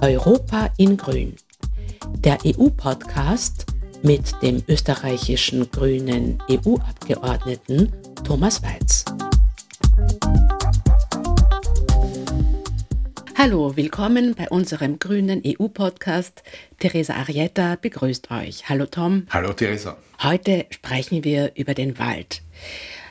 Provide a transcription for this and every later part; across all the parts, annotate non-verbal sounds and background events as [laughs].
Europa in Grün, der EU-Podcast mit dem österreichischen grünen EU-Abgeordneten Thomas Weiz. Hallo, willkommen bei unserem grünen EU-Podcast. Theresa Arietta begrüßt euch. Hallo Tom. Hallo Theresa. Heute sprechen wir über den Wald.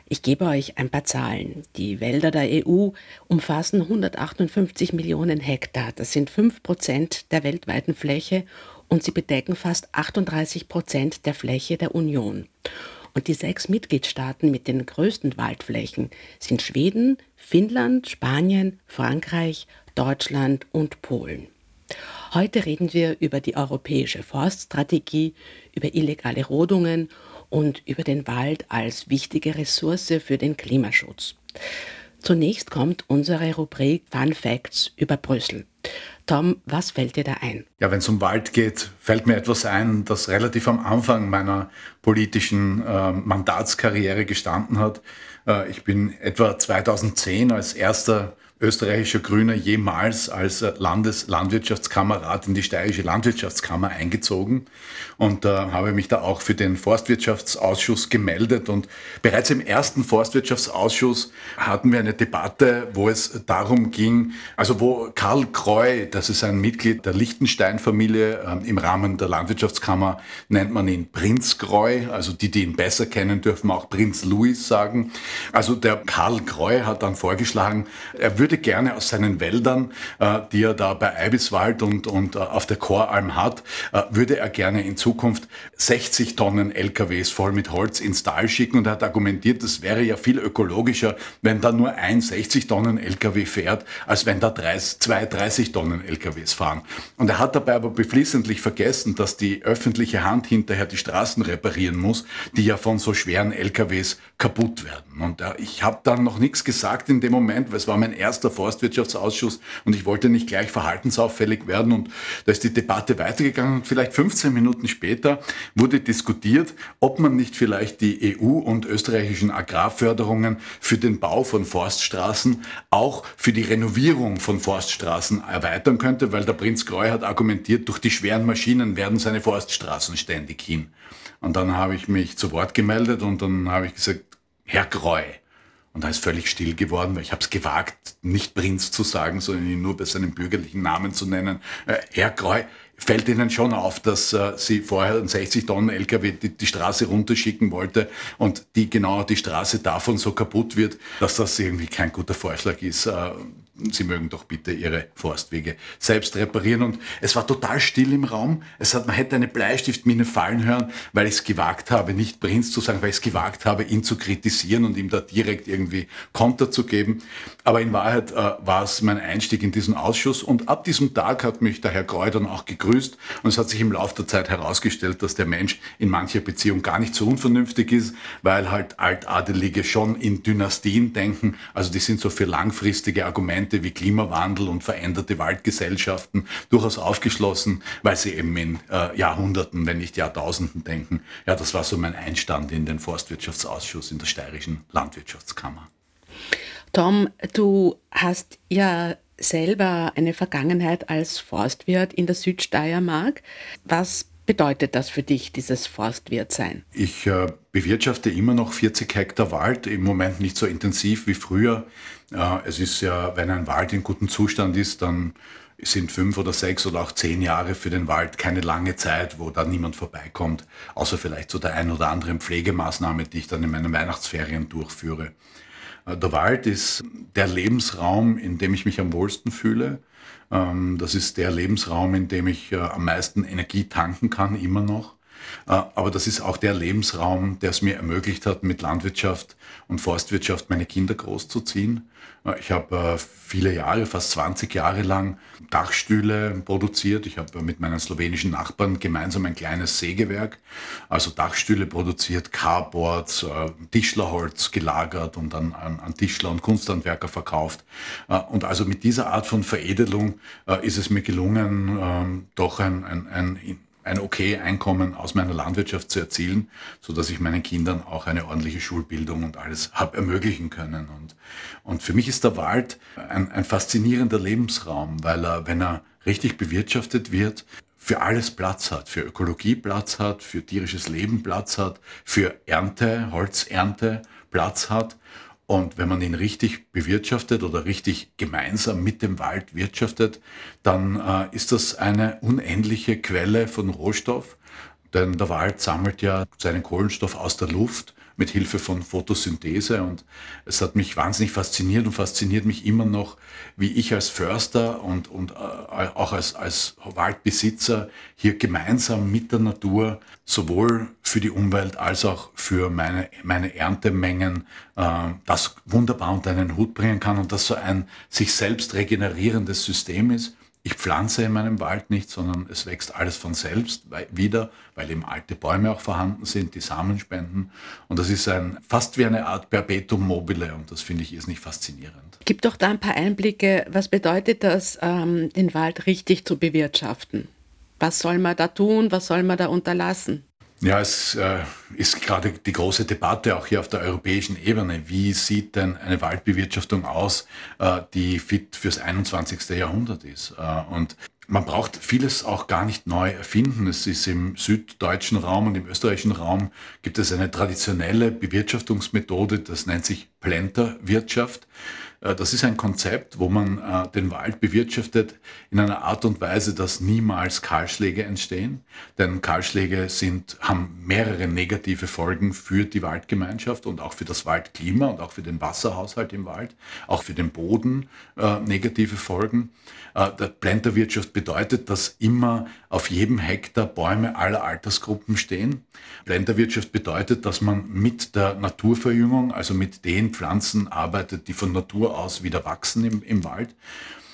Ich gebe euch ein paar Zahlen. Die Wälder der EU umfassen 158 Millionen Hektar. Das sind 5 Prozent der weltweiten Fläche und sie bedecken fast 38 Prozent der Fläche der Union. Und die sechs Mitgliedstaaten mit den größten Waldflächen sind Schweden, Finnland, Spanien, Frankreich, Deutschland und Polen. Heute reden wir über die europäische Forststrategie, über illegale Rodungen und über den Wald als wichtige Ressource für den Klimaschutz. Zunächst kommt unsere Rubrik Fun Facts über Brüssel. Tom, was fällt dir da ein? Ja, wenn es um Wald geht, fällt mir etwas ein, das relativ am Anfang meiner politischen äh, Mandatskarriere gestanden hat. Äh, ich bin etwa 2010 als erster österreichischer Grüner jemals als Landeslandwirtschaftskamerad in die steirische Landwirtschaftskammer eingezogen und äh, habe mich da auch für den Forstwirtschaftsausschuss gemeldet. Und bereits im ersten Forstwirtschaftsausschuss hatten wir eine Debatte, wo es darum ging, also wo Karl Kreu, das ist ein Mitglied der Lichtenstein-Familie, äh, im Rahmen der Landwirtschaftskammer nennt man ihn Prinz Kreu, also die, die ihn besser kennen, dürfen auch Prinz Louis sagen. Also der Karl Kreu hat dann vorgeschlagen, er würde gerne aus seinen Wäldern, äh, die er da bei Eibiswald und, und äh, auf der Choralm hat, äh, würde er gerne in Zukunft 60 Tonnen LKWs voll mit Holz ins Tal schicken und er hat argumentiert, das wäre ja viel ökologischer, wenn da nur ein 60 Tonnen LKW fährt, als wenn da 30, zwei 30 Tonnen LKWs fahren. Und er hat dabei aber beflissentlich vergessen, dass die öffentliche Hand hinterher die Straßen reparieren muss, die ja von so schweren LKWs kaputt werden. Und äh, ich habe dann noch nichts gesagt in dem Moment, weil es war mein erster Forstwirtschaftsausschuss und ich wollte nicht gleich verhaltensauffällig werden und da ist die Debatte weitergegangen und vielleicht 15 Minuten später wurde diskutiert, ob man nicht vielleicht die EU und österreichischen Agrarförderungen für den Bau von Forststraßen auch für die Renovierung von Forststraßen erweitern könnte, weil der Prinz Greu hat argumentiert, durch die schweren Maschinen werden seine Forststraßen ständig hin. Und dann habe ich mich zu Wort gemeldet und dann habe ich gesagt, Herr Greu, und da ist völlig still geworden, weil ich habe es gewagt, nicht Prinz zu sagen, sondern ihn nur bei seinem bürgerlichen Namen zu nennen. Äh, Herr Kreu, fällt Ihnen schon auf, dass äh, Sie vorher einen 60 Tonnen LKW die, die Straße runterschicken wollte und die genau die Straße davon so kaputt wird, dass das irgendwie kein guter Vorschlag ist. Äh, Sie mögen doch bitte Ihre Forstwege selbst reparieren. Und es war total still im Raum. Es hat, man hätte eine Bleistiftmine fallen hören, weil ich es gewagt habe, nicht Prinz zu sagen, weil ich es gewagt habe, ihn zu kritisieren und ihm da direkt irgendwie Konter zu geben. Aber in Wahrheit äh, war es mein Einstieg in diesen Ausschuss. Und ab diesem Tag hat mich der Herr dann auch gegrüßt. Und es hat sich im Laufe der Zeit herausgestellt, dass der Mensch in mancher Beziehung gar nicht so unvernünftig ist, weil halt Altadelige schon in Dynastien denken. Also die sind so für langfristige Argumente Argumente wie Klimawandel und veränderte Waldgesellschaften durchaus aufgeschlossen, weil sie eben in äh, Jahrhunderten, wenn nicht Jahrtausenden denken. Ja, das war so mein Einstand in den Forstwirtschaftsausschuss in der steirischen Landwirtschaftskammer. Tom, du hast ja selber eine Vergangenheit als Forstwirt in der Südsteiermark. Was bedeutet das für dich, dieses Forstwirtsein? Ich äh, bewirtschafte immer noch 40 Hektar Wald, im Moment nicht so intensiv wie früher. Äh, es ist ja, wenn ein Wald in gutem Zustand ist, dann sind fünf oder sechs oder auch zehn Jahre für den Wald keine lange Zeit, wo da niemand vorbeikommt, außer vielleicht zu der ein oder anderen Pflegemaßnahme, die ich dann in meinen Weihnachtsferien durchführe. Äh, der Wald ist der Lebensraum, in dem ich mich am wohlsten fühle. Ähm, das ist der Lebensraum, in dem ich äh, am meisten Energie tanken kann, immer noch. Äh, aber das ist auch der Lebensraum, der es mir ermöglicht hat, mit Landwirtschaft und Forstwirtschaft meine Kinder großzuziehen. Äh, ich habe äh, viele Jahre, fast 20 Jahre lang Dachstühle produziert. Ich habe mit meinen slowenischen Nachbarn gemeinsam ein kleines Sägewerk, also Dachstühle produziert, Carboards, Tischlerholz gelagert und dann an Tischler und Kunsthandwerker verkauft. Und also mit dieser Art von Veredelung ist es mir gelungen, ähm, doch ein, ein, ein ein okay Einkommen aus meiner Landwirtschaft zu erzielen, so dass ich meinen Kindern auch eine ordentliche Schulbildung und alles [laughs] habe ermöglichen können. Und, und für mich ist der Wald ein, ein faszinierender Lebensraum, weil er, wenn er richtig bewirtschaftet wird, für alles Platz hat, für Ökologie Platz hat, für tierisches Leben Platz hat, für Ernte, Holzernte Platz hat. Und wenn man ihn richtig bewirtschaftet oder richtig gemeinsam mit dem Wald wirtschaftet, dann äh, ist das eine unendliche Quelle von Rohstoff. Denn der Wald sammelt ja seinen Kohlenstoff aus der Luft mit Hilfe von Photosynthese. Und es hat mich wahnsinnig fasziniert und fasziniert mich immer noch, wie ich als Förster und, und äh, auch als, als Waldbesitzer hier gemeinsam mit der Natur sowohl für die Umwelt als auch für meine, meine Erntemengen äh, das wunderbar unter einen Hut bringen kann und das so ein sich selbst regenerierendes System ist. Ich pflanze in meinem Wald nicht, sondern es wächst alles von selbst wieder, weil eben alte Bäume auch vorhanden sind, die Samen spenden. Und das ist ein, fast wie eine Art Perpetuum mobile und das finde ich irrsinnig faszinierend. Gib doch da ein paar Einblicke. Was bedeutet das, ähm, den Wald richtig zu bewirtschaften? Was soll man da tun? Was soll man da unterlassen? Ja, es äh, ist gerade die große Debatte auch hier auf der europäischen Ebene. Wie sieht denn eine Waldbewirtschaftung aus, äh, die fit fürs 21. Jahrhundert ist? Äh, und man braucht vieles auch gar nicht neu erfinden. Es ist im süddeutschen Raum und im österreichischen Raum gibt es eine traditionelle Bewirtschaftungsmethode, das nennt sich Plenterwirtschaft. Äh, das ist ein Konzept, wo man äh, den Wald bewirtschaftet in einer Art und Weise, dass niemals Kahlschläge entstehen. Denn Kahlschläge sind, haben mehrere negative Folgen für die Waldgemeinschaft und auch für das Waldklima und auch für den Wasserhaushalt im Wald, auch für den Boden äh, negative Folgen. Äh, der Plenterwirtschaft bedeutet, dass immer auf jedem Hektar Bäume aller Altersgruppen stehen. Plenterwirtschaft bedeutet, dass man mit der Naturverjüngung, also mit den Pflanzen arbeitet, die von Natur aus wieder wachsen im, im Wald.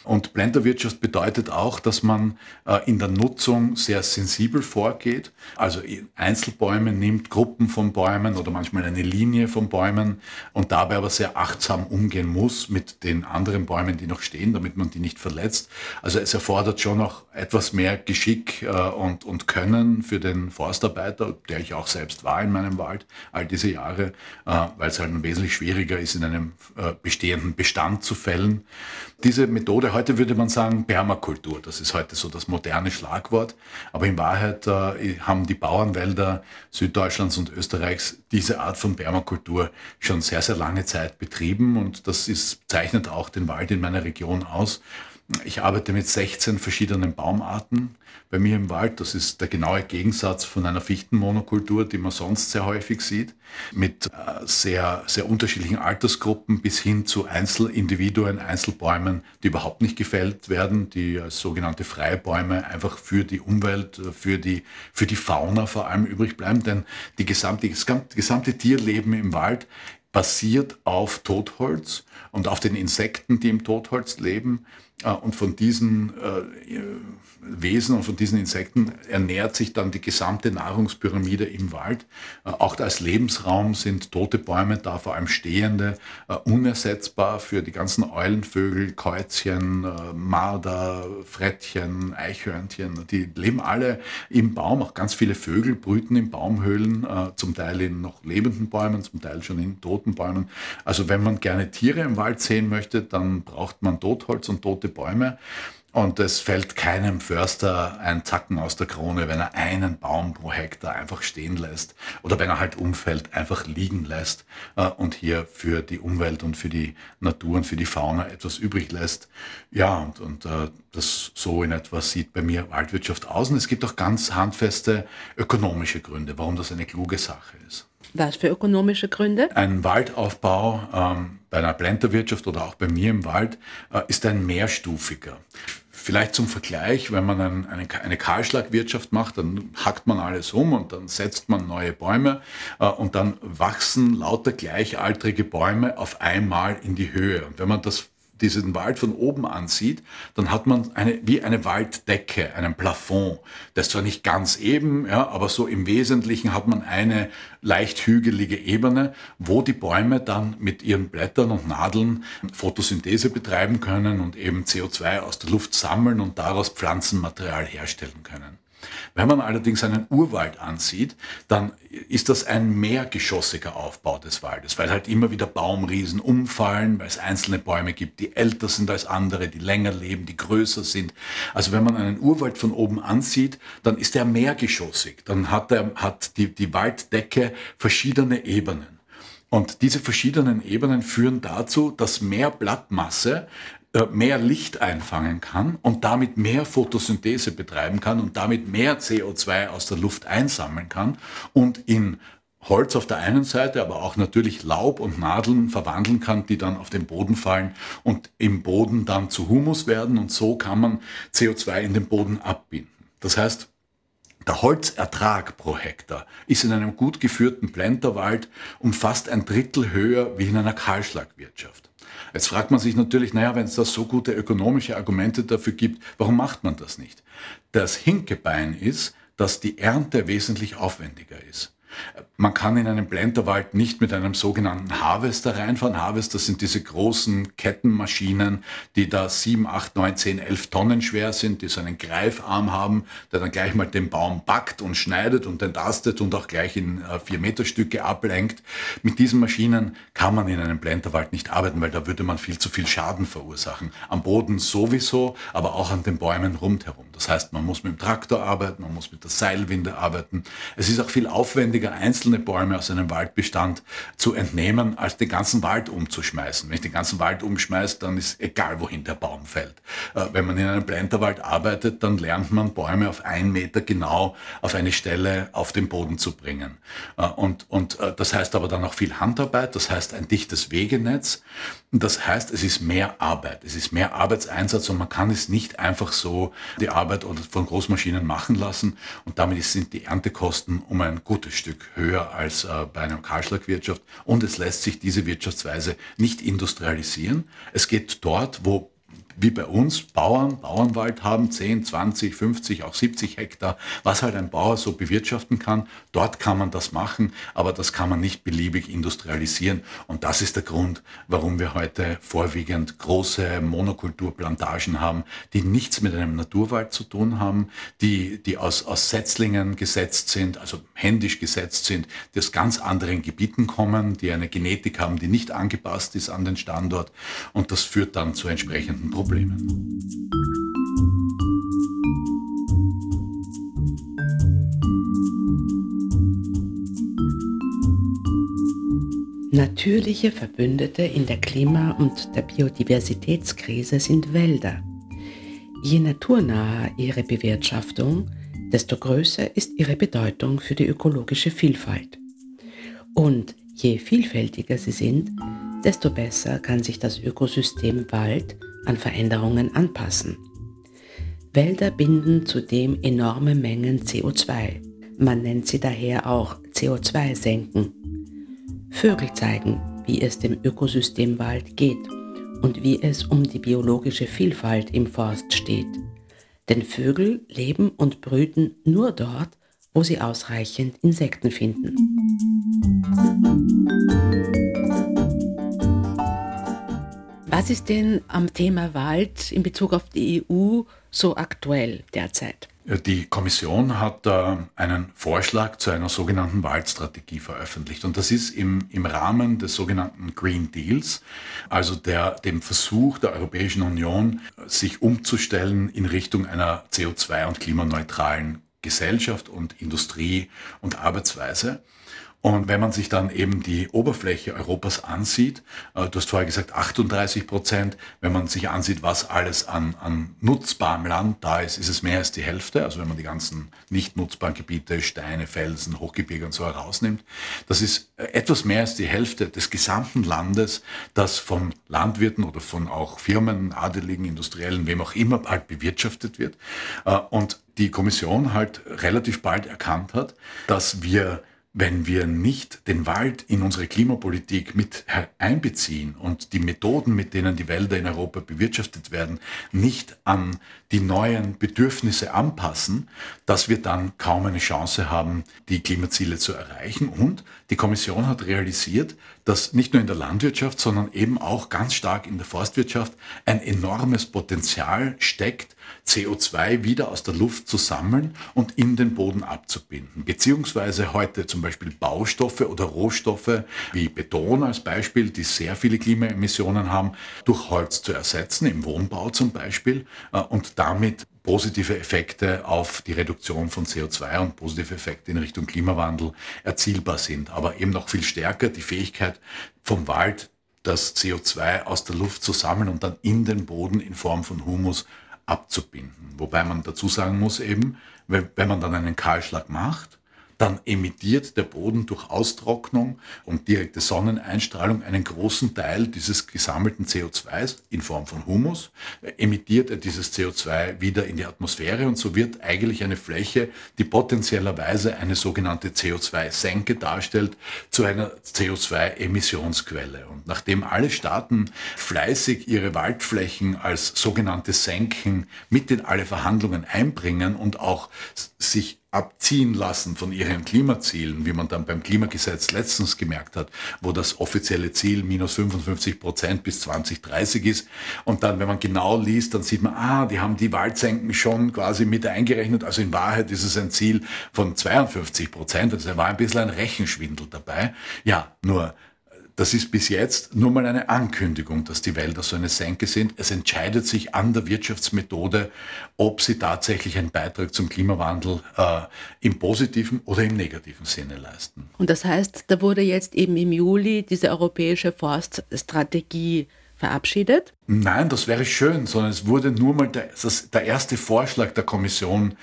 Und Blenderwirtschaft bedeutet auch, dass man äh, in der Nutzung sehr sensibel vorgeht. Also Einzelbäume nimmt, Gruppen von Bäumen oder manchmal eine Linie von Bäumen und dabei aber sehr achtsam umgehen muss mit den anderen Bäumen, die noch stehen, damit man die nicht verletzt. Also es erfordert schon noch etwas mehr Geschick äh, und, und Können für den Forstarbeiter, der ich auch selbst war in meinem Wald all diese Jahre, äh, weil es halt wesentlich schwieriger ist, in einem bestehenden Bestand zu fällen. Diese Methode heute würde man sagen Permakultur. Das ist heute so das moderne Schlagwort. Aber in Wahrheit äh, haben die Bauernwälder Süddeutschlands und Österreichs diese Art von Permakultur schon sehr, sehr lange Zeit betrieben. Und das ist, zeichnet auch den Wald in meiner Region aus. Ich arbeite mit 16 verschiedenen Baumarten bei mir im Wald. Das ist der genaue Gegensatz von einer Fichtenmonokultur, die man sonst sehr häufig sieht, mit äh, sehr, sehr unterschiedlichen Altersgruppen bis hin zu Einzelindividuen, Einzelbäumen, die überhaupt nicht gefällt werden, die als sogenannte freie Bäume einfach für die Umwelt, für die, für die Fauna vor allem übrig bleiben. Denn die gesamte, das gesamte Tierleben im Wald basiert auf Totholz und auf den Insekten, die im Totholz leben. Äh, und von diesen äh, Wesen und von diesen Insekten ernährt sich dann die gesamte Nahrungspyramide im Wald. Äh, auch als Lebensraum sind tote Bäume da, vor allem stehende, unersetzbar für die ganzen Eulenvögel, Käuzchen, Marder, Frettchen, Eichhörnchen. Die leben alle im Baum. Auch ganz viele Vögel brüten in Baumhöhlen, zum Teil in noch lebenden Bäumen, zum Teil schon in toten Bäumen. Also wenn man gerne Tiere im Wald sehen möchte, dann braucht man Totholz und tote Bäume. Und es fällt keinem Förster ein Zacken aus der Krone, wenn er einen Baum pro Hektar einfach stehen lässt oder wenn er halt umfällt, einfach liegen lässt äh, und hier für die Umwelt und für die Natur und für die Fauna etwas übrig lässt. Ja, und, und äh, das so in etwa sieht bei mir Waldwirtschaft aus. Und es gibt auch ganz handfeste ökonomische Gründe, warum das eine kluge Sache ist. Was für ökonomische Gründe? Ein Waldaufbau ähm, bei einer Blenderwirtschaft oder auch bei mir im Wald äh, ist ein mehrstufiger. Vielleicht zum Vergleich, wenn man ein, eine, eine Kahlschlagwirtschaft macht, dann hackt man alles um und dann setzt man neue Bäume äh, und dann wachsen lauter gleichaltrige Bäume auf einmal in die Höhe. Und wenn man das diesen Wald von oben ansieht, dann hat man eine, wie eine Walddecke, einen Plafond. Das ist zwar nicht ganz eben, ja, aber so im Wesentlichen hat man eine leicht hügelige Ebene, wo die Bäume dann mit ihren Blättern und Nadeln Photosynthese betreiben können und eben CO2 aus der Luft sammeln und daraus Pflanzenmaterial herstellen können. Wenn man allerdings einen Urwald ansieht, dann ist das ein mehrgeschossiger Aufbau des Waldes, weil halt immer wieder Baumriesen umfallen, weil es einzelne Bäume gibt, die älter sind als andere, die länger leben, die größer sind. Also wenn man einen Urwald von oben ansieht, dann ist er mehrgeschossig. Dann hat, er, hat die, die Walddecke verschiedene Ebenen. Und diese verschiedenen Ebenen führen dazu, dass mehr Blattmasse mehr Licht einfangen kann und damit mehr Photosynthese betreiben kann und damit mehr CO2 aus der Luft einsammeln kann und in Holz auf der einen Seite, aber auch natürlich Laub und Nadeln verwandeln kann, die dann auf den Boden fallen und im Boden dann zu Humus werden und so kann man CO2 in den Boden abbinden. Das heißt, der Holzertrag pro Hektar ist in einem gut geführten Plenterwald um fast ein Drittel höher wie in einer Kahlschlagwirtschaft. Jetzt fragt man sich natürlich, naja, wenn es da so gute ökonomische Argumente dafür gibt, warum macht man das nicht? Das Hinkebein ist, dass die Ernte wesentlich aufwendiger ist. Man kann in einem Blenderwald nicht mit einem sogenannten Harvester reinfahren. Harvester sind diese großen Kettenmaschinen, die da 7, 8, 9, 10, 11 Tonnen schwer sind, die so einen Greifarm haben, der dann gleich mal den Baum backt und schneidet und entastet und auch gleich in 4 äh, Meter Stücke ablenkt. Mit diesen Maschinen kann man in einem Blenderwald nicht arbeiten, weil da würde man viel zu viel Schaden verursachen. Am Boden sowieso, aber auch an den Bäumen rundherum. Das heißt, man muss mit dem Traktor arbeiten, man muss mit der Seilwinde arbeiten. Es ist auch viel aufwendiger, einzelne Bäume aus einem Waldbestand zu entnehmen, als den ganzen Wald umzuschmeißen. Wenn ich den ganzen Wald umschmeiße, dann ist egal, wohin der Baum fällt. Äh, wenn man in einem Blenderwald arbeitet, dann lernt man Bäume auf einen Meter genau auf eine Stelle auf den Boden zu bringen. Äh, und, und äh, das heißt aber dann auch viel Handarbeit, das heißt ein dichtes Wegenetz. Das heißt, es ist mehr Arbeit, es ist mehr Arbeitseinsatz und man kann es nicht einfach so die Arbeit von Großmaschinen machen lassen und damit sind die Erntekosten um ein gutes Stück höher als äh, bei einer Kahlschlagwirtschaft und es lässt sich diese Wirtschaftsweise nicht industrialisieren. Es geht dort, wo wie bei uns Bauern Bauernwald haben, 10, 20, 50, auch 70 Hektar, was halt ein Bauer so bewirtschaften kann. Dort kann man das machen, aber das kann man nicht beliebig industrialisieren. Und das ist der Grund, warum wir heute vorwiegend große Monokulturplantagen haben, die nichts mit einem Naturwald zu tun haben, die, die aus, aus Setzlingen gesetzt sind, also händisch gesetzt sind, die aus ganz anderen Gebieten kommen, die eine Genetik haben, die nicht angepasst ist an den Standort. Und das führt dann zu entsprechenden Problemen. Problemen. Natürliche Verbündete in der Klima- und der Biodiversitätskrise sind Wälder. Je naturnaher ihre Bewirtschaftung, desto größer ist ihre Bedeutung für die ökologische Vielfalt. Und je vielfältiger sie sind, desto besser kann sich das Ökosystem Wald an Veränderungen anpassen. Wälder binden zudem enorme Mengen CO2. Man nennt sie daher auch CO2-Senken. Vögel zeigen, wie es dem Ökosystem Wald geht und wie es um die biologische Vielfalt im Forst steht. Denn Vögel leben und brüten nur dort, wo sie ausreichend Insekten finden. Was ist denn am Thema Wald in Bezug auf die EU so aktuell derzeit? Die Kommission hat einen Vorschlag zu einer sogenannten Waldstrategie veröffentlicht. Und das ist im, im Rahmen des sogenannten Green Deals, also der, dem Versuch der Europäischen Union, sich umzustellen in Richtung einer CO2- und klimaneutralen Gesellschaft und Industrie und Arbeitsweise. Und wenn man sich dann eben die Oberfläche Europas ansieht, äh, du hast vorher gesagt 38 Prozent, wenn man sich ansieht, was alles an, an nutzbarem Land da ist, ist es mehr als die Hälfte. Also wenn man die ganzen nicht nutzbaren Gebiete, Steine, Felsen, Hochgebirge und so herausnimmt, das ist äh, etwas mehr als die Hälfte des gesamten Landes, das von Landwirten oder von auch Firmen, Adeligen, Industriellen, wem auch immer halt bewirtschaftet wird. Äh, und die Kommission halt relativ bald erkannt hat, dass wir wenn wir nicht den Wald in unsere Klimapolitik mit einbeziehen und die Methoden, mit denen die Wälder in Europa bewirtschaftet werden, nicht an die neuen Bedürfnisse anpassen, dass wir dann kaum eine Chance haben, die Klimaziele zu erreichen. Und die Kommission hat realisiert, dass nicht nur in der Landwirtschaft, sondern eben auch ganz stark in der Forstwirtschaft ein enormes Potenzial steckt, CO2 wieder aus der Luft zu sammeln und in den Boden abzubinden. Beziehungsweise heute zum Beispiel Baustoffe oder Rohstoffe wie Beton als Beispiel, die sehr viele Klimaemissionen haben, durch Holz zu ersetzen, im Wohnbau zum Beispiel, äh, und damit positive Effekte auf die Reduktion von CO2 und positive Effekte in Richtung Klimawandel erzielbar sind. Aber eben noch viel stärker die Fähigkeit vom Wald, das CO2 aus der Luft zu sammeln und dann in den Boden in Form von Humus abzubinden. Wobei man dazu sagen muss eben, wenn man dann einen Kahlschlag macht, dann emittiert der Boden durch Austrocknung und direkte Sonneneinstrahlung einen großen Teil dieses gesammelten CO2s in Form von Humus, emittiert er dieses CO2 wieder in die Atmosphäre und so wird eigentlich eine Fläche, die potenziellerweise eine sogenannte CO2-Senke darstellt, zu einer CO2-Emissionsquelle. Und nachdem alle Staaten fleißig ihre Waldflächen als sogenannte Senken mit in alle Verhandlungen einbringen und auch sich abziehen lassen von ihren Klimazielen, wie man dann beim Klimagesetz letztens gemerkt hat, wo das offizielle Ziel minus 55 Prozent bis 2030 ist. Und dann, wenn man genau liest, dann sieht man, ah, die haben die Waldsenken schon quasi mit eingerechnet. Also in Wahrheit ist es ein Ziel von 52 Prozent. Also da war ein bisschen ein Rechenschwindel dabei. Ja, nur das ist bis jetzt nur mal eine Ankündigung, dass die Wälder so eine Senke sind. Es entscheidet sich an der Wirtschaftsmethode, ob sie tatsächlich einen Beitrag zum Klimawandel äh, im positiven oder im negativen Sinne leisten. Und das heißt, da wurde jetzt eben im Juli diese europäische Forststrategie verabschiedet? Nein, das wäre schön, sondern es wurde nur mal der, das, der erste Vorschlag der Kommission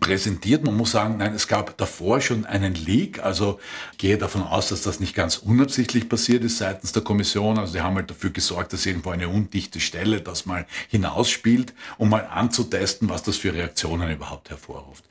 präsentiert. Man muss sagen, nein, es gab davor schon einen Leak. Also gehe davon aus, dass das nicht ganz unabsichtlich passiert ist seitens der Kommission. Also die haben halt dafür gesorgt, dass irgendwo eine undichte Stelle das mal hinausspielt, um mal anzutesten, was das für Reaktionen überhaupt hervorruft.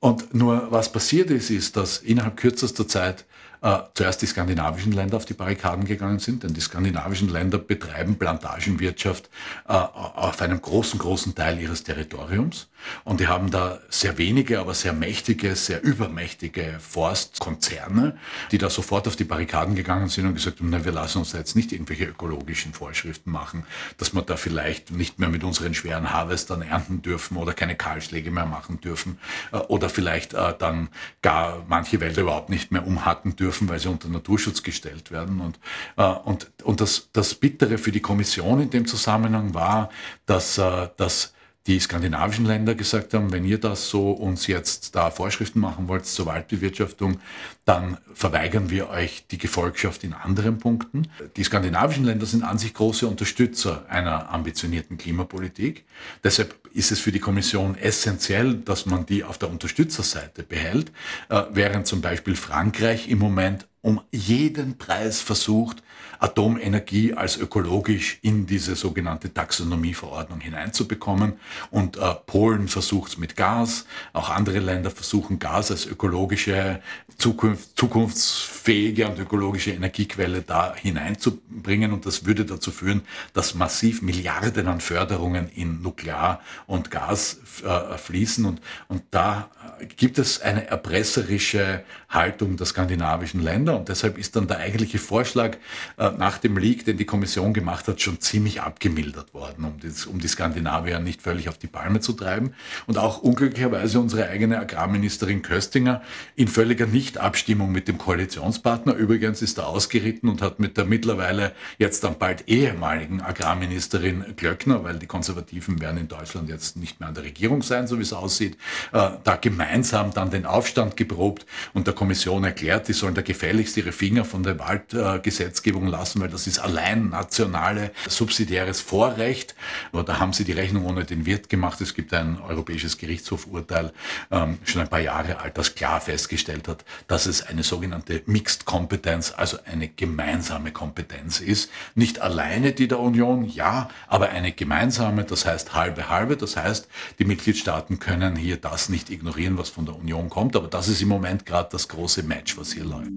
Und nur was passiert ist, ist, dass innerhalb kürzester Zeit äh, zuerst die skandinavischen Länder auf die Barrikaden gegangen sind, denn die skandinavischen Länder betreiben Plantagenwirtschaft äh, auf einem großen, großen Teil ihres Territoriums. Und die haben da sehr wenige, aber sehr mächtige, sehr übermächtige Forstkonzerne, die da sofort auf die Barrikaden gegangen sind und gesagt haben, na, wir lassen uns da jetzt nicht irgendwelche ökologischen Vorschriften machen, dass wir da vielleicht nicht mehr mit unseren schweren Harvestern ernten dürfen oder keine Kahlschläge mehr machen dürfen äh, oder vielleicht äh, dann gar manche Wälder überhaupt nicht mehr umhacken dürfen weil sie unter Naturschutz gestellt werden. Und, äh, und, und das, das Bittere für die Kommission in dem Zusammenhang war, dass, dass die skandinavischen Länder gesagt haben, wenn ihr das so uns jetzt da Vorschriften machen wollt zur Waldbewirtschaftung, dann verweigern wir euch die Gefolgschaft in anderen Punkten. Die skandinavischen Länder sind an sich große Unterstützer einer ambitionierten Klimapolitik. Deshalb ist es für die Kommission essentiell, dass man die auf der Unterstützerseite behält, äh, während zum Beispiel Frankreich im Moment um jeden Preis versucht, Atomenergie als ökologisch in diese sogenannte Taxonomieverordnung hineinzubekommen. Und äh, Polen versucht es mit Gas, auch andere Länder versuchen Gas als ökologische, Zukunft, zukunftsfähige und ökologische Energiequelle da hineinzubringen. Und das würde dazu führen, dass massiv Milliarden an Förderungen in Nuklear und Gas äh, fließen. Und, und da gibt es eine erpresserische Haltung der skandinavischen Länder. Und deshalb ist dann der eigentliche Vorschlag äh, nach dem Leak, den die Kommission gemacht hat, schon ziemlich abgemildert worden, um, das, um die Skandinavier nicht völlig auf die Palme zu treiben. Und auch unglücklicherweise unsere eigene Agrarministerin Köstinger in völliger Nichtabstimmung mit dem Koalitionspartner. Übrigens ist er ausgeritten und hat mit der mittlerweile jetzt dann bald ehemaligen Agrarministerin Glöckner, weil die Konservativen werden in Deutschland jetzt nicht mehr an der Regierung sein, so wie es aussieht, äh, da gemeinsam dann den Aufstand geprobt und der Kommission erklärt, die sollen da gefälligst ihre Finger von der Waldgesetzgebung lassen, weil das ist allein nationale subsidiäres Vorrecht. Aber da haben sie die Rechnung ohne den Wirt gemacht. Es gibt ein europäisches Gerichtshofurteil, ähm, schon ein paar Jahre alt, das klar festgestellt hat, dass es eine sogenannte Mixed Competence, also eine gemeinsame Kompetenz ist. Nicht alleine die der Union, ja, aber eine gemeinsame, das heißt halbe halbe. Das heißt, die Mitgliedstaaten können hier das nicht ignorieren, was von der Union kommt. Aber das ist im Moment gerade das große Match, was hier läuft.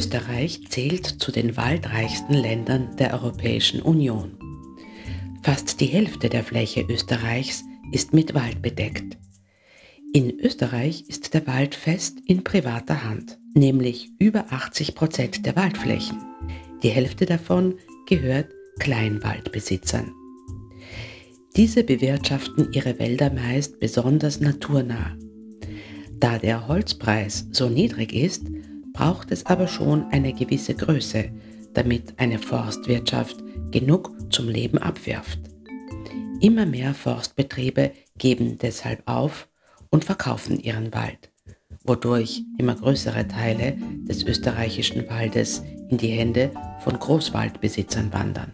Österreich zählt zu den waldreichsten Ländern der Europäischen Union. Fast die Hälfte der Fläche Österreichs ist mit Wald bedeckt. In Österreich ist der Wald fest in privater Hand, nämlich über 80 Prozent der Waldflächen. Die Hälfte davon gehört Kleinwaldbesitzern. Diese bewirtschaften ihre Wälder meist besonders naturnah. Da der Holzpreis so niedrig ist, braucht es aber schon eine gewisse Größe, damit eine Forstwirtschaft genug zum Leben abwirft. Immer mehr Forstbetriebe geben deshalb auf und verkaufen ihren Wald, wodurch immer größere Teile des österreichischen Waldes in die Hände von Großwaldbesitzern wandern.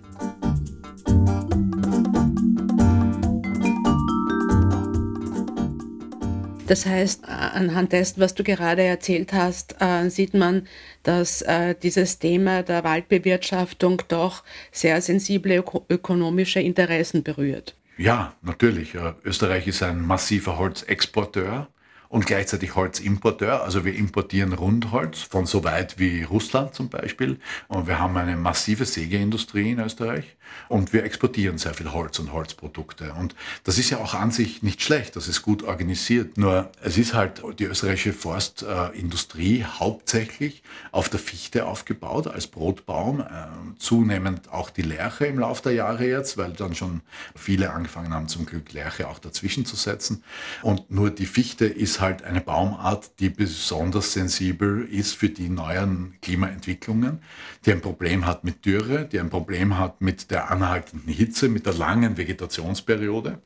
Das heißt, anhand dessen, was du gerade erzählt hast, äh, sieht man, dass äh, dieses Thema der Waldbewirtschaftung doch sehr sensible ökonomische Interessen berührt. Ja, natürlich. Österreich ist ein massiver Holzexporteur und gleichzeitig Holzimporteur. Also wir importieren Rundholz von so weit wie Russland zum Beispiel. Und wir haben eine massive Sägeindustrie in Österreich. Und wir exportieren sehr viel Holz und Holzprodukte. Und das ist ja auch an sich nicht schlecht, das ist gut organisiert. Nur es ist halt die österreichische Forstindustrie hauptsächlich auf der Fichte aufgebaut als Brotbaum. Äh, zunehmend auch die Lärche im Laufe der Jahre jetzt, weil dann schon viele angefangen haben, zum Glück Lärche auch dazwischen zu setzen. Und nur die Fichte ist halt eine Baumart, die besonders sensibel ist für die neuen Klimaentwicklungen, die ein Problem hat mit Dürre, die ein Problem hat mit der anhaltenden Hitze, mit der langen Vegetationsperiode,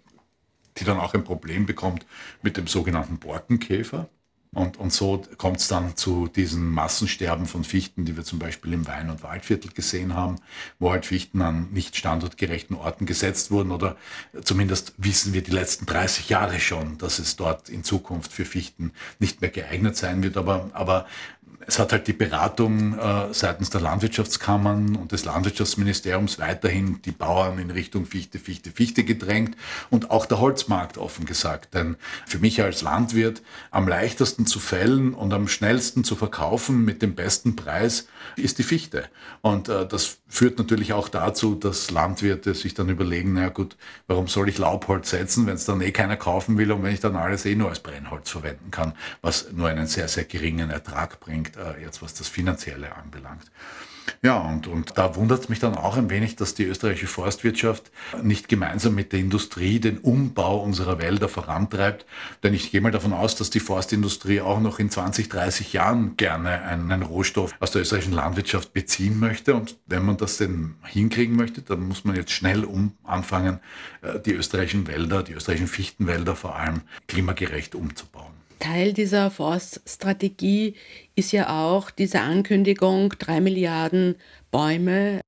die dann auch ein Problem bekommt mit dem sogenannten Borkenkäfer. Und, und so kommt es dann zu diesem Massensterben von Fichten, die wir zum Beispiel im Wein- und Waldviertel gesehen haben, wo halt Fichten an nicht standortgerechten Orten gesetzt wurden. Oder zumindest wissen wir die letzten 30 Jahre schon, dass es dort in Zukunft für Fichten nicht mehr geeignet sein wird. Aber, aber es hat halt die Beratung äh, seitens der Landwirtschaftskammern und des Landwirtschaftsministeriums weiterhin die Bauern in Richtung Fichte, Fichte, Fichte gedrängt und auch der Holzmarkt offen gesagt. Denn für mich als Landwirt am leichtesten zu fällen und am schnellsten zu verkaufen mit dem besten Preis ist die Fichte. Und äh, das führt natürlich auch dazu, dass Landwirte sich dann überlegen, na gut, warum soll ich Laubholz setzen, wenn es dann eh keiner kaufen will und wenn ich dann alles eh nur als Brennholz verwenden kann, was nur einen sehr, sehr geringen Ertrag bringt, äh, jetzt was das Finanzielle anbelangt. Ja, und, und da wundert es mich dann auch ein wenig, dass die österreichische Forstwirtschaft nicht gemeinsam mit der Industrie den Umbau unserer Wälder vorantreibt. Denn ich gehe mal davon aus, dass die Forstindustrie auch noch in 20, 30 Jahren gerne einen Rohstoff aus der österreichischen Landwirtschaft beziehen möchte. Und wenn man das denn hinkriegen möchte, dann muss man jetzt schnell um anfangen, äh, die österreichischen Wälder, die österreichischen Fichtenwälder vor allem klimagerecht umzubauen. Teil dieser Forststrategie ist ja auch diese Ankündigung, drei Milliarden Bäume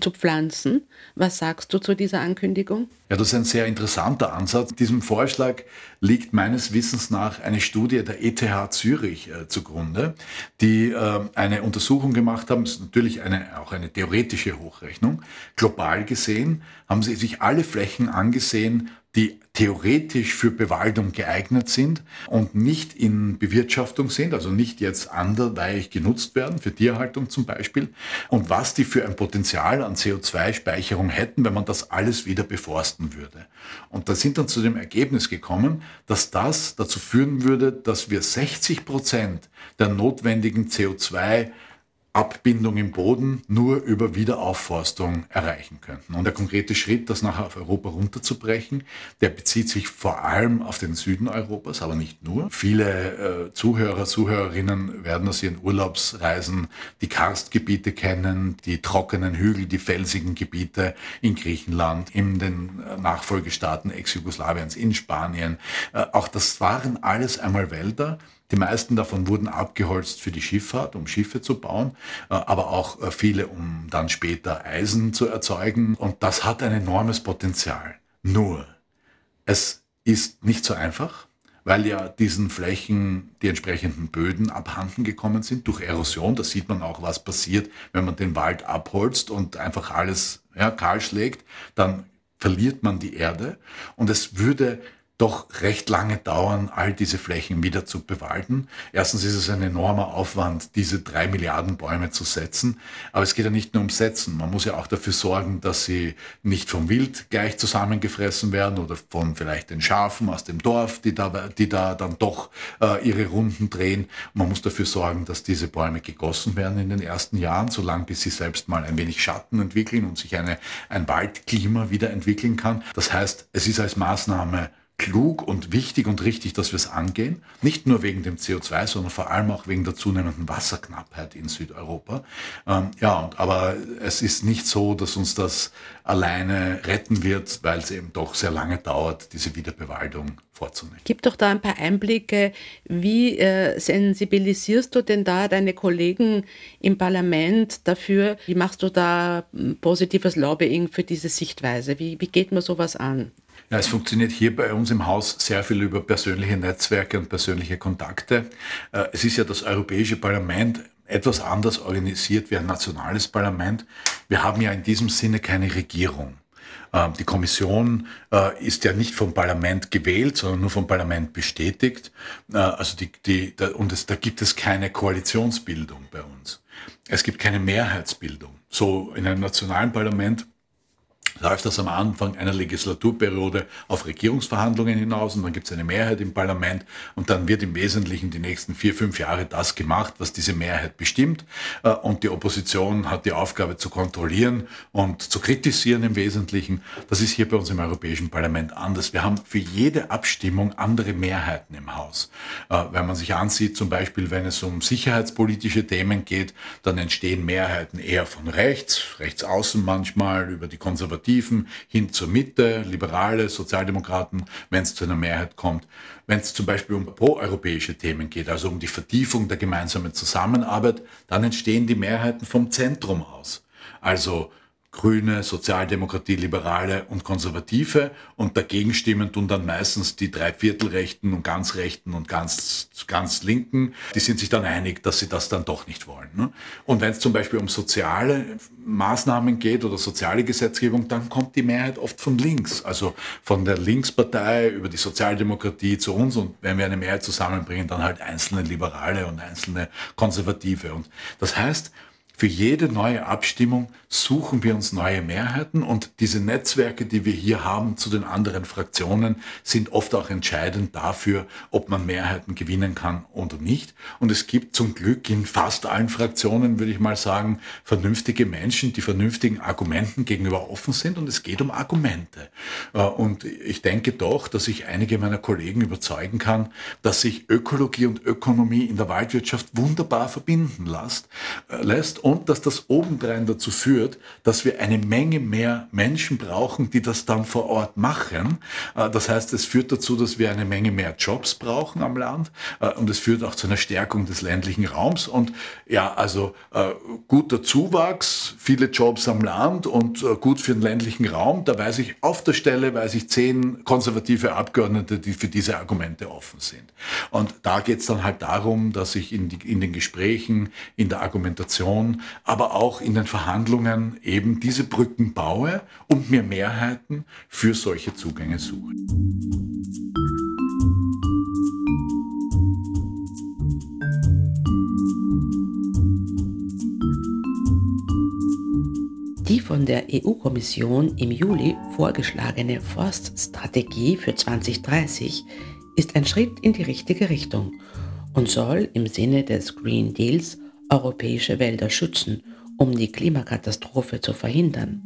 zu pflanzen. Was sagst du zu dieser Ankündigung? Ja, das ist ein sehr interessanter Ansatz. Diesem Vorschlag liegt meines Wissens nach eine Studie der ETH Zürich äh, zugrunde, die äh, eine Untersuchung gemacht haben. Das ist natürlich eine, auch eine theoretische Hochrechnung. Global gesehen haben sie sich alle Flächen angesehen, die theoretisch für Bewaldung geeignet sind und nicht in Bewirtschaftung sind, also nicht jetzt anderweitig genutzt werden, für Tierhaltung zum Beispiel, und was die für ein Potenzial an CO2-Speicherung hätten, wenn man das alles wieder beforsten würde. Und da sind dann zu dem Ergebnis gekommen, dass das dazu führen würde, dass wir 60 Prozent der notwendigen CO2 Abbindung im Boden nur über Wiederaufforstung erreichen könnten. Und der konkrete Schritt, das nachher auf Europa runterzubrechen, der bezieht sich vor allem auf den Süden Europas, aber nicht nur. Viele äh, Zuhörer, Zuhörerinnen werden aus ihren Urlaubsreisen die Karstgebiete kennen, die trockenen Hügel, die felsigen Gebiete in Griechenland, in den äh, Nachfolgestaaten Ex-Jugoslawiens, in Spanien. Äh, auch das waren alles einmal Wälder, die meisten davon wurden abgeholzt für die Schifffahrt, um Schiffe zu bauen, äh, aber auch äh, viele, um dann später Eisen zu erzeugen. Und das hat ein enormes Potenzial. Nur, es ist nicht so einfach, weil ja diesen Flächen die entsprechenden Böden abhanden gekommen sind durch Erosion. Da sieht man auch, was passiert, wenn man den Wald abholzt und einfach alles ja, kahl schlägt. Dann verliert man die Erde. Und es würde doch recht lange dauern, all diese Flächen wieder zu bewalten. Erstens ist es ein enormer Aufwand, diese drei Milliarden Bäume zu setzen. Aber es geht ja nicht nur ums Setzen. Man muss ja auch dafür sorgen, dass sie nicht vom Wild gleich zusammengefressen werden oder von vielleicht den Schafen aus dem Dorf, die da, die da dann doch äh, ihre Runden drehen. Man muss dafür sorgen, dass diese Bäume gegossen werden in den ersten Jahren, solange bis sie selbst mal ein wenig Schatten entwickeln und sich eine, ein Waldklima wieder entwickeln kann. Das heißt, es ist als Maßnahme klug und wichtig und richtig, dass wir es angehen. Nicht nur wegen dem CO2, sondern vor allem auch wegen der zunehmenden Wasserknappheit in Südeuropa. Ähm, ja, aber es ist nicht so, dass uns das alleine retten wird, weil es eben doch sehr lange dauert, diese Wiederbewaldung vorzunehmen. Gib doch da ein paar Einblicke. Wie äh, sensibilisierst du denn da deine Kollegen im Parlament dafür? Wie machst du da hm, positives Lobbying für diese Sichtweise? Wie, wie geht man sowas an? Ja, es funktioniert hier bei uns im Haus sehr viel über persönliche Netzwerke und persönliche Kontakte. Äh, es ist ja das Europäische Parlament etwas anders organisiert wie ein nationales Parlament. Wir haben ja in diesem Sinne keine Regierung. Äh, die Kommission äh, ist ja nicht vom Parlament gewählt, sondern nur vom Parlament bestätigt. Also die, die, und es, da gibt es keine Koalitionsbildung bei uns. Es gibt keine Mehrheitsbildung. So in einem nationalen Parlament läuft das am Anfang einer Legislaturperiode auf Regierungsverhandlungen hinaus und dann gibt es eine Mehrheit im Parlament und dann wird im Wesentlichen die nächsten vier, fünf Jahre das gemacht, was diese Mehrheit bestimmt äh, und die Opposition hat die Aufgabe zu kontrollieren und zu kritisieren im Wesentlichen. Das ist hier bei uns im Europäischen Parlament anders. Wir haben für jede Abstimmung andere Mehrheiten im Haus. Äh, wenn man sich ansieht, zum Beispiel, wenn es um sicherheitspolitische Themen geht, dann entstehen Mehrheiten eher von rechts, rechts außen manchmal, über die Konservativen, Konservativen hin zur Mitte, Liberale, Sozialdemokraten, wenn es zu einer Mehrheit kommt. Wenn es zum Beispiel um proeuropäische Themen geht, also um die Vertiefung der gemeinsamen Zusammenarbeit, dann entstehen die Mehrheiten vom Zentrum aus. Also Grüne, Sozialdemokratie, Liberale und Konservative und dagegen stimmen tun dann meistens die Dreiviertelrechten und ganz Rechten und ganz, ganz Linken. Die sind sich dann einig, dass sie das dann doch nicht wollen. Ne? Und wenn es zum Beispiel um soziale Maßnahmen geht oder soziale Gesetzgebung, dann kommt die Mehrheit oft von links, also von der Linkspartei über die Sozialdemokratie zu uns und wenn wir eine Mehrheit zusammenbringen, dann halt einzelne Liberale und einzelne Konservative. Und das heißt, für jede neue Abstimmung suchen wir uns neue Mehrheiten und diese Netzwerke, die wir hier haben zu den anderen Fraktionen, sind oft auch entscheidend dafür, ob man Mehrheiten gewinnen kann oder nicht. Und es gibt zum Glück in fast allen Fraktionen, würde ich mal sagen, vernünftige Menschen, die vernünftigen Argumenten gegenüber offen sind und es geht um Argumente. Äh, und ich denke doch, dass ich einige meiner Kollegen überzeugen kann, dass sich Ökologie und Ökonomie in der Waldwirtschaft wunderbar verbinden äh, lässt und dass das obendrein dazu führt, dass wir eine Menge mehr Menschen brauchen, die das dann vor Ort machen. Äh, das heißt, es führt dazu, dass wir eine Menge mehr Jobs brauchen am Land äh, und es führt auch zu einer Stärkung des ländlichen Raums und ja, also äh, guter Zuwachs, viele Jobs am Land und gut für den ländlichen Raum. Da weiß ich auf der Stelle, weiß ich zehn konservative Abgeordnete, die für diese Argumente offen sind. Und da geht es dann halt darum, dass ich in, die, in den Gesprächen, in der Argumentation aber auch in den Verhandlungen eben diese Brücken baue und mir Mehrheiten für solche Zugänge suche. Die von der EU-Kommission im Juli vorgeschlagene Forststrategie für 2030 ist ein Schritt in die richtige Richtung und soll im Sinne des Green Deals europäische Wälder schützen, um die Klimakatastrophe zu verhindern.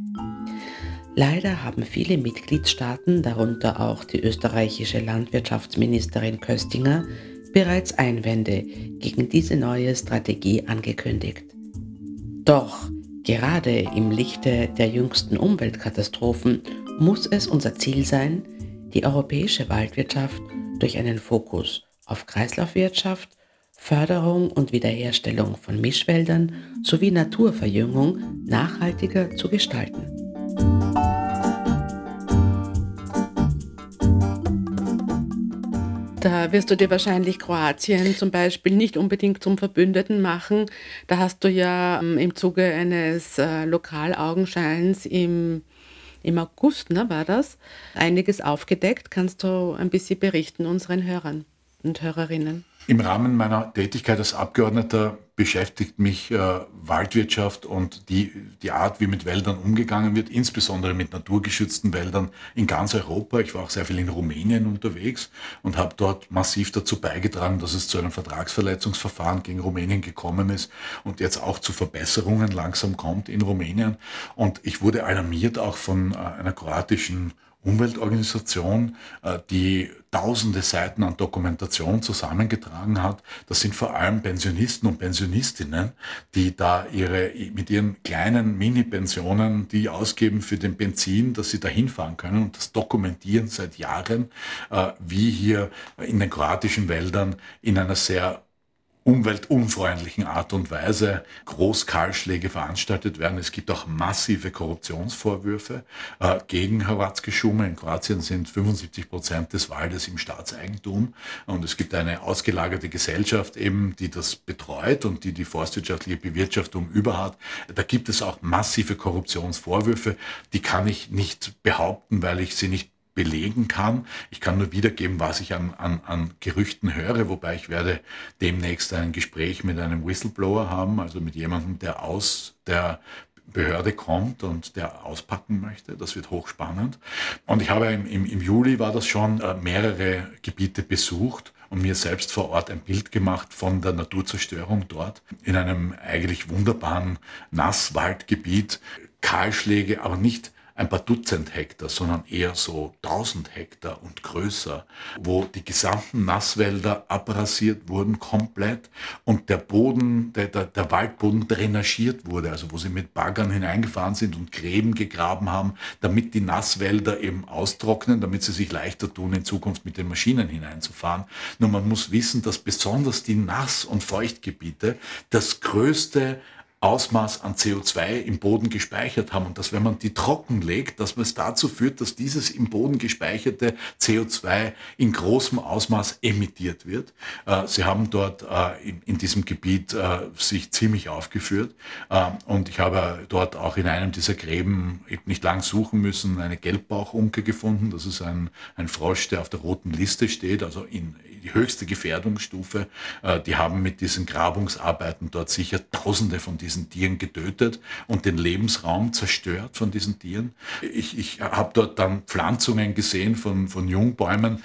Leider haben viele Mitgliedstaaten, darunter auch die österreichische Landwirtschaftsministerin Köstinger, bereits Einwände gegen diese neue Strategie angekündigt. Doch gerade im Lichte der jüngsten Umweltkatastrophen muss es unser Ziel sein, die europäische Waldwirtschaft durch einen Fokus auf Kreislaufwirtschaft, Förderung und Wiederherstellung von Mischwäldern sowie Naturverjüngung nachhaltiger zu gestalten. Da wirst du dir wahrscheinlich Kroatien zum Beispiel nicht unbedingt zum Verbündeten machen. Da hast du ja ähm, im Zuge eines äh, Lokalaugenscheins im, im August, ne, war das, einiges aufgedeckt. Kannst du ein bisschen berichten unseren Hörern und Hörerinnen? Im Rahmen meiner Tätigkeit als Abgeordneter beschäftigt mich äh, Waldwirtschaft und die, die Art, wie mit Wäldern umgegangen wird, insbesondere mit naturgeschützten Wäldern in ganz Europa. Ich war auch sehr viel in Rumänien unterwegs und habe dort massiv dazu beigetragen, dass es zu einem Vertragsverletzungsverfahren gegen Rumänien gekommen ist und jetzt auch zu Verbesserungen langsam kommt in Rumänien. Und ich wurde alarmiert auch von äh, einer kroatischen Umweltorganisation, äh, die tausende Seiten an Dokumentation zusammengetragen hat. Das sind vor allem Pensionisten und Pensionistinnen, die da ihre, mit ihren kleinen Mini-Pensionen, die ausgeben für den Benzin, dass sie da hinfahren können und das dokumentieren seit Jahren, äh, wie hier in den kroatischen Wäldern in einer sehr umweltunfreundlichen Art und Weise Großkahlschläge veranstaltet werden. Es gibt auch massive Korruptionsvorwürfe äh, gegen Hrvatski Schume. In Kroatien sind 75 Prozent des Waldes im Staatseigentum und es gibt eine ausgelagerte Gesellschaft eben, die das betreut und die die forstwirtschaftliche Bewirtschaftung über hat. Da gibt es auch massive Korruptionsvorwürfe. Die kann ich nicht behaupten, weil ich sie nicht belegen kann. Ich kann nur wiedergeben, was ich an, an, an Gerüchten höre, wobei ich werde demnächst ein Gespräch mit einem Whistleblower haben, also mit jemandem, der aus der Behörde kommt und der auspacken möchte. Das wird hochspannend. Und ich habe im, im, im Juli war das schon äh, mehrere Gebiete besucht und mir selbst vor Ort ein Bild gemacht von der Naturzerstörung dort in einem eigentlich wunderbaren Nasswaldgebiet. Kahlschläge, aber nicht ein paar Dutzend Hektar, sondern eher so 1000 Hektar und größer, wo die gesamten Nasswälder abrasiert wurden komplett und der Boden, der, der, der Waldboden drainagiert wurde, also wo sie mit Baggern hineingefahren sind und Gräben gegraben haben, damit die Nasswälder eben austrocknen, damit sie sich leichter tun, in Zukunft mit den Maschinen hineinzufahren. Nur man muss wissen, dass besonders die Nass- und Feuchtgebiete das größte Ausmaß an CO2 im Boden gespeichert haben und dass wenn man die trockenlegt, dass es dazu führt, dass dieses im Boden gespeicherte CO2 in großem Ausmaß emittiert wird. Äh, sie haben dort äh, in diesem Gebiet äh, sich ziemlich aufgeführt und ich habe dort auch in einem dieser Gräben nicht lang suchen müssen, eine Gelbbauchunke gefunden. Das ist ein, ein Frosch, der auf der roten Liste steht, also in, die höchste Gefährdungsstufe. Die haben mit diesen Grabungsarbeiten dort sicher Tausende von diesen diesen Tieren getötet und den Lebensraum zerstört von diesen Tieren. Ich, ich habe dort dann Pflanzungen gesehen von, von Jungbäumen,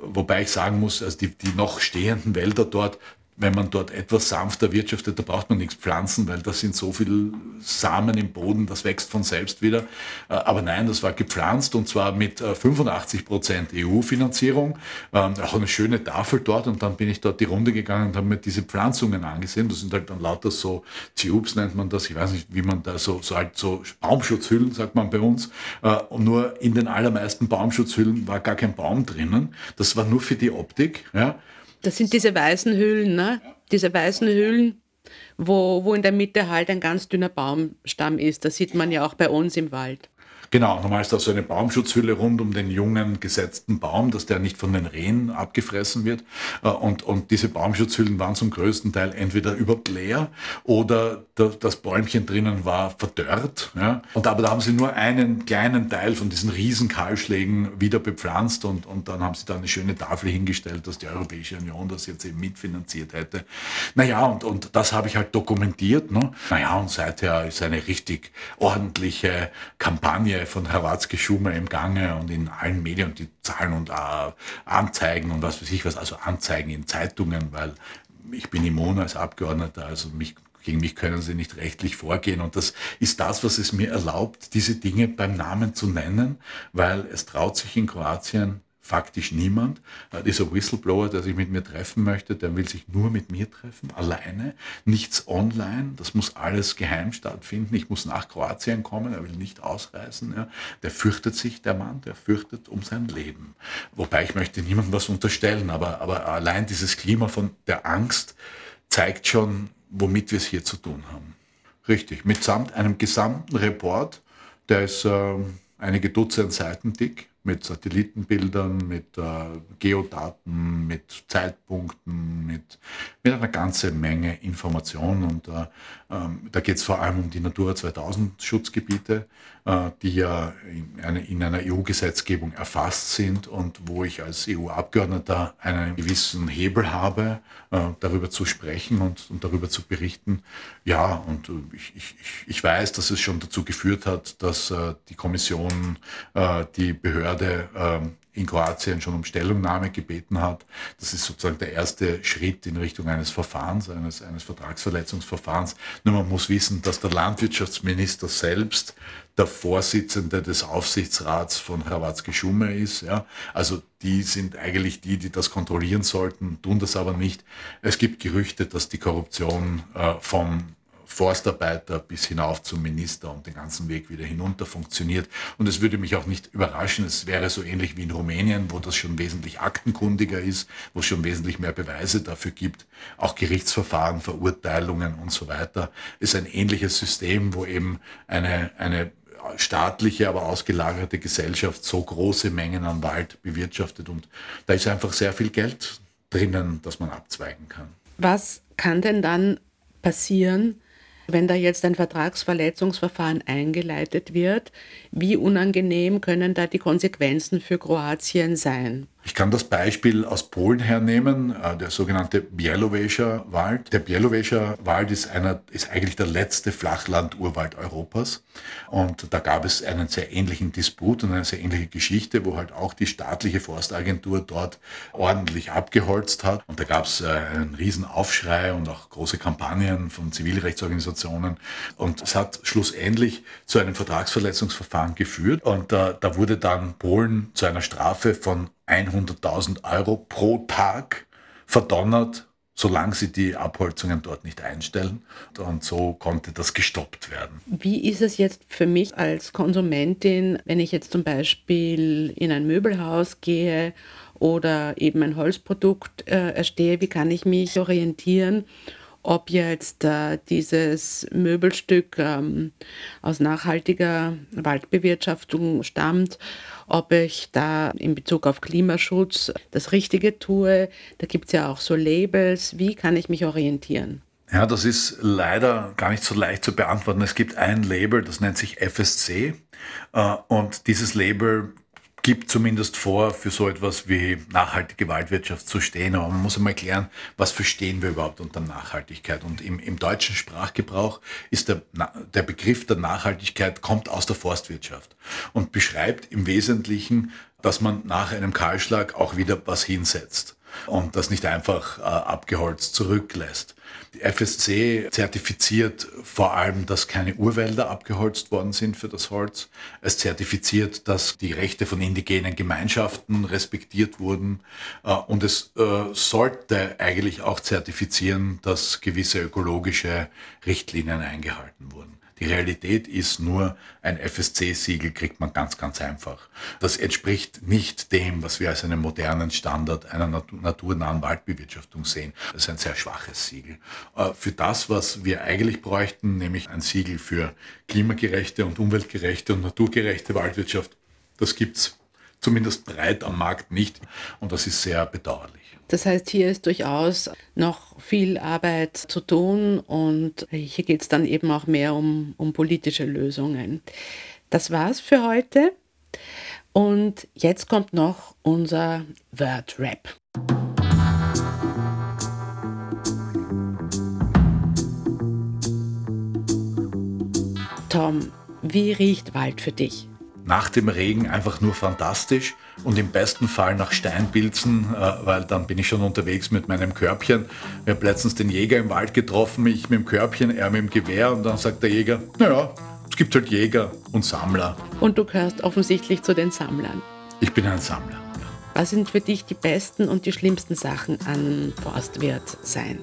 wobei ich sagen muss, also die, die noch stehenden Wälder dort wenn man dort etwas sanfter wirtschaftet, da braucht man nichts pflanzen, weil da sind so viele Samen im Boden, das wächst von selbst wieder. Äh, aber nein, das war gepflanzt und zwar mit 85 äh, Prozent EU-Finanzierung. Ähm, auch eine schöne Tafel dort und dann bin ich dort die Runde gegangen und habe mir diese Pflanzungen angesehen. Das sind halt dann lauter so Tubes nennt man das. Ich weiß nicht, wie man da so, so halt so Baumschutzhüllen, sagt man bei uns. Äh, und nur in den allermeisten Baumschutzhüllen war gar kein Baum drinnen. Das war nur für die Optik. Ja. Das sind diese weißen Hüllen, ne? Diese weißen Hüllen, wo, wo in der Mitte halt ein ganz dünner Baumstamm ist. Das sieht man ja auch bei uns im Wald. Genau, normal ist da so eine Baumschutzhülle rund um den jungen gesetzten Baum, dass der nicht von den Rehen abgefressen wird. Äh, und, und diese Baumschutzhüllen waren zum größten Teil entweder überhaupt leer oder das Bäumchen drinnen war verdörrt. Ja. Und aber da haben sie nur einen kleinen Teil von diesen riesen Kahlschlägen wieder bepflanzt und, und dann haben sie da eine schöne Tafel hingestellt, dass die Europäische Union das jetzt eben mitfinanziert hätte. Naja, und, und das habe ich halt dokumentiert. Ne? Naja, und seither ist eine richtig ordentliche Kampagne von Hrvatski Schumer im Gange und in allen Medien die Zahlen und äh, Anzeigen und was weiß ich was, also Anzeigen in Zeitungen, weil ich bin immun als Abgeordneter, also mich gegen mich können sie nicht rechtlich vorgehen. Und das ist das, was es mir erlaubt, diese Dinge beim Namen zu nennen, weil es traut sich in Kroatien faktisch niemand. Äh, dieser Whistleblower, der sich mit mir treffen möchte, der will sich nur mit mir treffen, alleine, nichts online, das muss alles geheim stattfinden. Ich muss nach Kroatien kommen, er will nicht ausreisen. Ja. Der fürchtet sich, der Mann, der fürchtet um sein Leben. Wobei ich möchte niemandem was unterstellen, aber, aber allein dieses Klima von der Angst zeigt schon, womit wir es hier zu tun haben. Richtig, mitsamt einem gesamten Report, der ist äh, einige Dutzend Seiten dick, mit Satellitenbildern, mit äh, Geodaten, mit Zeitpunkten, mit, mit einer ganzen Menge Informationen. Und äh, ähm, da geht es vor allem um die Natura 2000 Schutzgebiete, äh, die ja in, eine, in einer EU-Gesetzgebung erfasst sind und wo ich als EU-Abgeordneter einen gewissen Hebel habe, äh, darüber zu sprechen und, und darüber zu berichten. Ja, und äh, ich, ich, ich weiß, dass es schon dazu geführt hat, dass äh, die Kommission äh, die Behörde ähm, in Kroatien schon um Stellungnahme gebeten hat. Das ist sozusagen der erste Schritt in Richtung eines Verfahrens, eines, eines Vertragsverletzungsverfahrens. Nur man muss wissen, dass der Landwirtschaftsminister selbst der Vorsitzende des Aufsichtsrats von Hrvatski Schume ist. Ja. Also die sind eigentlich die, die das kontrollieren sollten, tun das aber nicht. Es gibt Gerüchte, dass die Korruption äh, vom Forstarbeiter bis hinauf zum Minister und den ganzen Weg wieder hinunter funktioniert. Und es würde mich auch nicht überraschen, es wäre so ähnlich wie in Rumänien, wo das schon wesentlich aktenkundiger ist, wo es schon wesentlich mehr Beweise dafür gibt, auch Gerichtsverfahren, Verurteilungen und so weiter. Ist ein ähnliches System, wo eben eine, eine staatliche, aber ausgelagerte Gesellschaft so große Mengen an Wald bewirtschaftet und da ist einfach sehr viel Geld drinnen, das man abzweigen kann. Was kann denn dann passieren, wenn da jetzt ein Vertragsverletzungsverfahren eingeleitet wird, wie unangenehm können da die Konsequenzen für Kroatien sein? Ich kann das Beispiel aus Polen hernehmen, äh, der sogenannte Bielowescher Wald. Der Bielowescher Wald ist, einer, ist eigentlich der letzte Flachland-Urwald Europas. Und da gab es einen sehr ähnlichen Disput und eine sehr ähnliche Geschichte, wo halt auch die staatliche Forstagentur dort ordentlich abgeholzt hat. Und da gab es äh, einen riesen Aufschrei und auch große Kampagnen von Zivilrechtsorganisationen. Und es hat schlussendlich zu einem Vertragsverletzungsverfahren geführt. Und äh, da wurde dann Polen zu einer Strafe von 100.000 Euro pro Tag verdonnert, solange sie die Abholzungen dort nicht einstellen. Und so konnte das gestoppt werden. Wie ist es jetzt für mich als Konsumentin, wenn ich jetzt zum Beispiel in ein Möbelhaus gehe oder eben ein Holzprodukt äh, erstehe, wie kann ich mich orientieren? Ob jetzt äh, dieses Möbelstück ähm, aus nachhaltiger Waldbewirtschaftung stammt, ob ich da in Bezug auf Klimaschutz das Richtige tue. Da gibt es ja auch so Labels. Wie kann ich mich orientieren? Ja, das ist leider gar nicht so leicht zu beantworten. Es gibt ein Label, das nennt sich FSC. Äh, und dieses Label gibt zumindest vor, für so etwas wie nachhaltige Waldwirtschaft zu stehen. Aber man muss einmal klären, was verstehen wir überhaupt unter Nachhaltigkeit. Und im, im deutschen Sprachgebrauch ist der, der Begriff der Nachhaltigkeit kommt aus der Forstwirtschaft und beschreibt im Wesentlichen, dass man nach einem Kahlschlag auch wieder was hinsetzt und das nicht einfach äh, abgeholzt zurücklässt. Die FSC zertifiziert vor allem, dass keine Urwälder abgeholzt worden sind für das Holz. Es zertifiziert, dass die Rechte von indigenen Gemeinschaften respektiert wurden. Äh, und es äh, sollte eigentlich auch zertifizieren, dass gewisse ökologische Richtlinien eingehalten wurden. Die Realität ist nur, ein FSC-Siegel kriegt man ganz, ganz einfach. Das entspricht nicht dem, was wir als einen modernen Standard einer naturnahen Waldbewirtschaftung sehen. Das ist ein sehr schwaches Siegel. Äh, für das, was wir eigentlich bräuchten, nämlich ein Siegel für klimagerechte und umweltgerechte und naturgerechte Waldwirtschaft, das gibt's zumindest breit am Markt nicht. Und das ist sehr bedauerlich. Das heißt, hier ist durchaus noch viel Arbeit zu tun und hier geht es dann eben auch mehr um, um politische Lösungen. Das war's für heute. Und jetzt kommt noch unser Word-Rap. Tom, wie riecht Wald für dich? Nach dem Regen einfach nur fantastisch und im besten Fall nach Steinpilzen, äh, weil dann bin ich schon unterwegs mit meinem Körbchen. Wir haben letztens den Jäger im Wald getroffen, ich mit dem Körbchen, er mit dem Gewehr und dann sagt der Jäger, naja, es gibt halt Jäger und Sammler. Und du gehörst offensichtlich zu den Sammlern. Ich bin ein Sammler. Was sind für dich die besten und die schlimmsten Sachen an Forstwirt sein?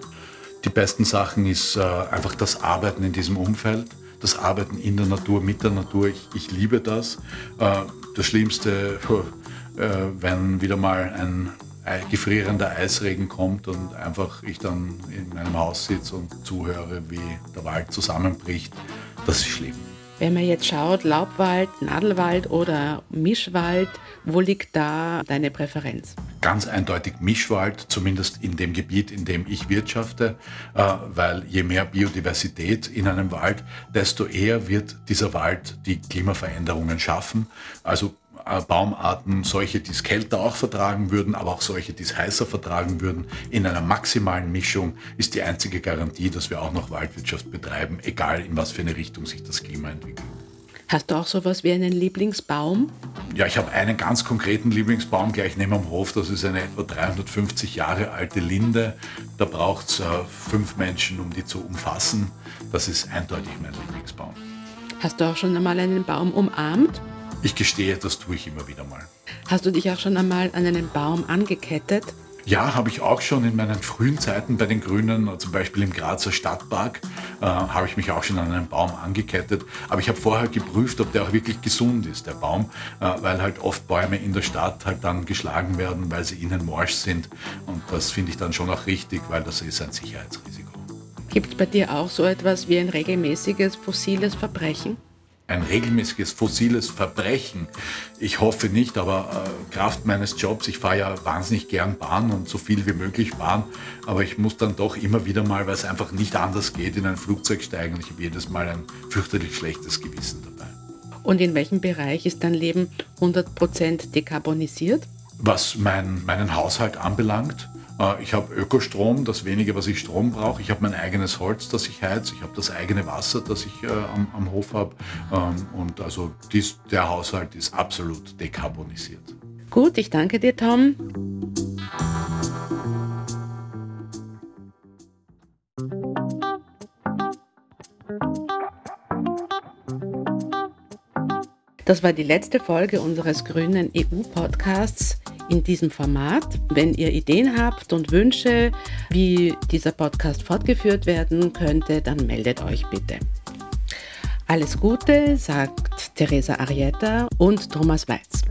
Die besten Sachen ist äh, einfach das Arbeiten in diesem Umfeld, das Arbeiten in der Natur, mit der Natur. Ich, ich liebe das. Äh, das Schlimmste, wenn wieder mal ein gefrierender Eisregen kommt und einfach ich dann in meinem Haus sitze und zuhöre, wie der Wald zusammenbricht, das ist schlimm. Wenn man jetzt schaut, Laubwald, Nadelwald oder Mischwald, wo liegt da deine Präferenz? Ganz eindeutig Mischwald, zumindest in dem Gebiet, in dem ich wirtschafte, äh, weil je mehr Biodiversität in einem Wald, desto eher wird dieser Wald die Klimaveränderungen schaffen. Also äh, Baumarten, solche, die es kälter auch vertragen würden, aber auch solche, die es heißer vertragen würden, in einer maximalen Mischung ist die einzige Garantie, dass wir auch noch Waldwirtschaft betreiben, egal in was für eine Richtung sich das Klima entwickelt. Hast du auch sowas wie einen Lieblingsbaum? Ja, ich habe einen ganz konkreten Lieblingsbaum gleich neben am Hof. Das ist eine etwa 350 Jahre alte Linde. Da braucht es äh, fünf Menschen, um die zu umfassen. Das ist eindeutig mein Lieblingsbaum. Hast du auch schon einmal einen Baum umarmt? Ich gestehe, das tue ich immer wieder mal. Hast du dich auch schon einmal an einen Baum angekettet? Ja, habe ich auch schon in meinen frühen Zeiten bei den Grünen, zum Beispiel im Grazer Stadtpark, äh, habe ich mich auch schon an einen Baum angekettet. Aber ich habe vorher geprüft, ob der auch wirklich gesund ist, der Baum, äh, weil halt oft Bäume in der Stadt halt dann geschlagen werden, weil sie innen morsch sind. Und das finde ich dann schon auch richtig, weil das ist ein Sicherheitsrisiko. Gibt es bei dir auch so etwas wie ein regelmäßiges fossiles Verbrechen? Ein regelmäßiges fossiles Verbrechen. Ich hoffe nicht, aber äh, Kraft meines Jobs, ich fahre ja wahnsinnig gern Bahn und so viel wie möglich Bahn, aber ich muss dann doch immer wieder mal, weil es einfach nicht anders geht, in ein Flugzeug steigen und ich habe jedes Mal ein fürchterlich schlechtes Gewissen dabei. Und in welchem Bereich ist dein Leben 100% dekarbonisiert? Was mein, meinen Haushalt anbelangt, ich habe Ökostrom, das wenige, was ich Strom brauche. Ich habe mein eigenes Holz, das ich heiz. Ich habe das eigene Wasser, das ich äh, am, am, Hof habe. Ähm, und also dies, der Haushalt ist absolut dekarbonisiert. Gut, ich danke dir, Tom. Das war die letzte Folge unseres grünen EU-Podcasts in diesem Format. Wenn ihr Ideen habt und Wünsche, wie dieser Podcast fortgeführt werden könnte, dann meldet euch bitte. Alles Gute, sagt Teresa Arietta und Thomas Weiz.